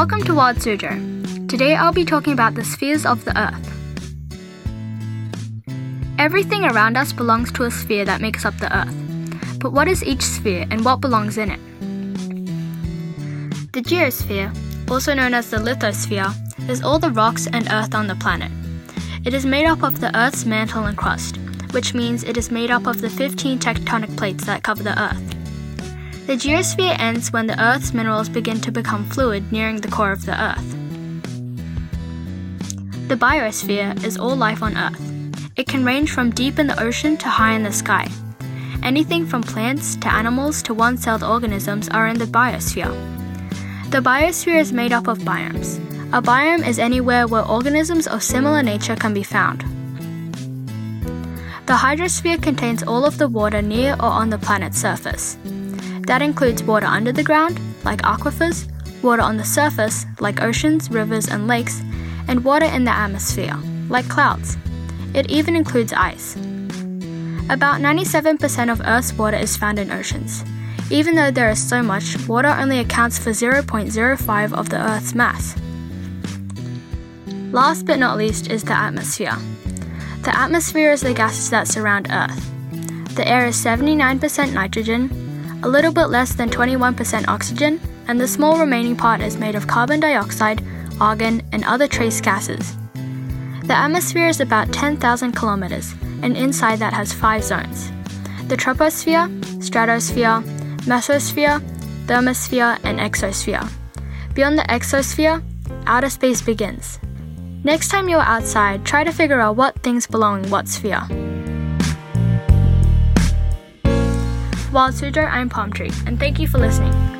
Welcome to Wild Suzhou. Today I'll be talking about the spheres of the Earth. Everything around us belongs to a sphere that makes up the Earth. But what is each sphere and what belongs in it? The geosphere, also known as the lithosphere, is all the rocks and earth on the planet. It is made up of the Earth's mantle and crust, which means it is made up of the 15 tectonic plates that cover the Earth. The geosphere ends when the Earth's minerals begin to become fluid nearing the core of the Earth. The biosphere is all life on Earth. It can range from deep in the ocean to high in the sky. Anything from plants to animals to one celled organisms are in the biosphere. The biosphere is made up of biomes. A biome is anywhere where organisms of similar nature can be found. The hydrosphere contains all of the water near or on the planet's surface. That includes water under the ground, like aquifers, water on the surface, like oceans, rivers, and lakes, and water in the atmosphere, like clouds. It even includes ice. About 97% of Earth's water is found in oceans. Even though there is so much, water only accounts for 0.05 of the Earth's mass. Last but not least is the atmosphere. The atmosphere is the gases that surround Earth. The air is 79% nitrogen, a little bit less than 21% oxygen, and the small remaining part is made of carbon dioxide, argon, and other trace gases. The atmosphere is about 10,000 kilometers, and inside that has five zones the troposphere, stratosphere, mesosphere, thermosphere, and exosphere. Beyond the exosphere, outer space begins. Next time you're outside, try to figure out what things belong in what sphere. Wild I'm Palm Tree, and thank you for listening.